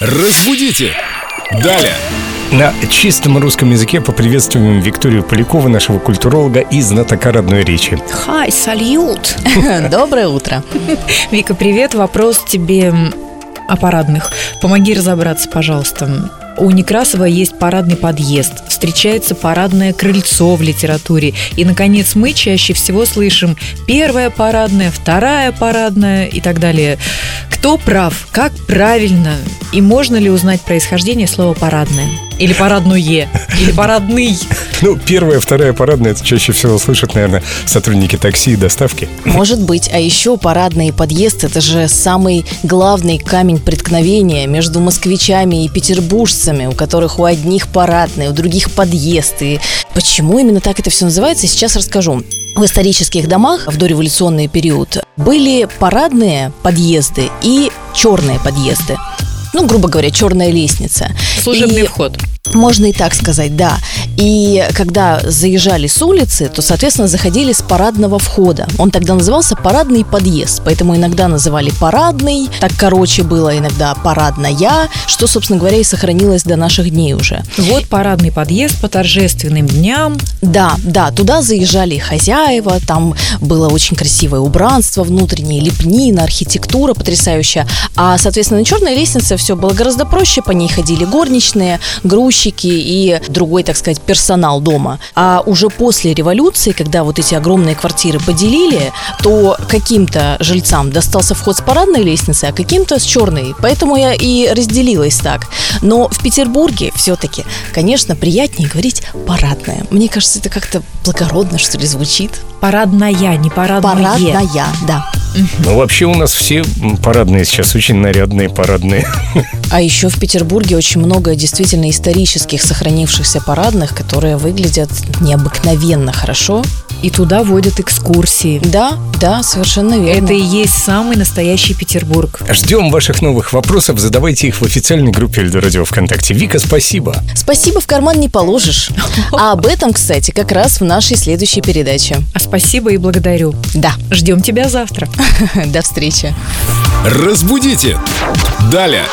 Разбудите! Далее! На чистом русском языке поприветствуем Викторию Полякову, нашего культуролога и знатока родной речи. Хай, сальют! Доброе утро. Вика, привет. Вопрос тебе о парадных. Помоги разобраться, пожалуйста. У Некрасова есть парадный подъезд, встречается парадное крыльцо в литературе. И, наконец, мы чаще всего слышим первая парадная, вторая парадная и так далее. Кто прав? Как правильно? И можно ли узнать происхождение слова «парадное»? Или «парадное», или «парадный». Ну, первая, вторая парадная, это чаще всего слышат, наверное, сотрудники такси и доставки. Может быть, а еще парадный подъезд – это же самый главный камень преткновения между москвичами и петербуржцами, у которых у одних парадный, у других подъезд. И почему именно так это все называется, сейчас расскажу. В исторических домах в дореволюционный период были парадные подъезды и черные подъезды. Ну, грубо говоря, черная лестница. Служебный И вход. Можно и так сказать, да. И когда заезжали с улицы, то, соответственно, заходили с парадного входа. Он тогда назывался парадный подъезд, поэтому иногда называли парадный, так короче было иногда парадная, что, собственно говоря, и сохранилось до наших дней уже. Вот парадный подъезд по торжественным дням. Да, да, туда заезжали хозяева, там было очень красивое убранство внутреннее, лепнина, архитектура потрясающая. А, соответственно, на черной лестнице все было гораздо проще, по ней ходили горничные, грузчики и другой, так сказать, персонал дома. А уже после революции, когда вот эти огромные квартиры поделили, то каким-то жильцам достался вход с парадной лестницы, а каким-то с черной. Поэтому я и разделилась так. Но в Петербурге все-таки, конечно, приятнее говорить парадная. Мне кажется, это как-то благородно, что ли, звучит. Парадная, не парадное. Парадная, да. Ну, вообще у нас все парадные сейчас, очень нарядные парадные. А еще в Петербурге очень много действительно исторических сохранившихся парадных, которые выглядят необыкновенно хорошо. И туда водят экскурсии. Да, да, совершенно верно. Это и есть самый настоящий Петербург. Ждем ваших новых вопросов, задавайте их в официальной группе Эльдо Радио ВКонтакте. Вика, спасибо. Спасибо в карман не положишь. А об этом, кстати, как раз в нашей следующей передаче. А спасибо и благодарю. Да, Ждем тебя завтра. до встречи. Разбудите! Далее!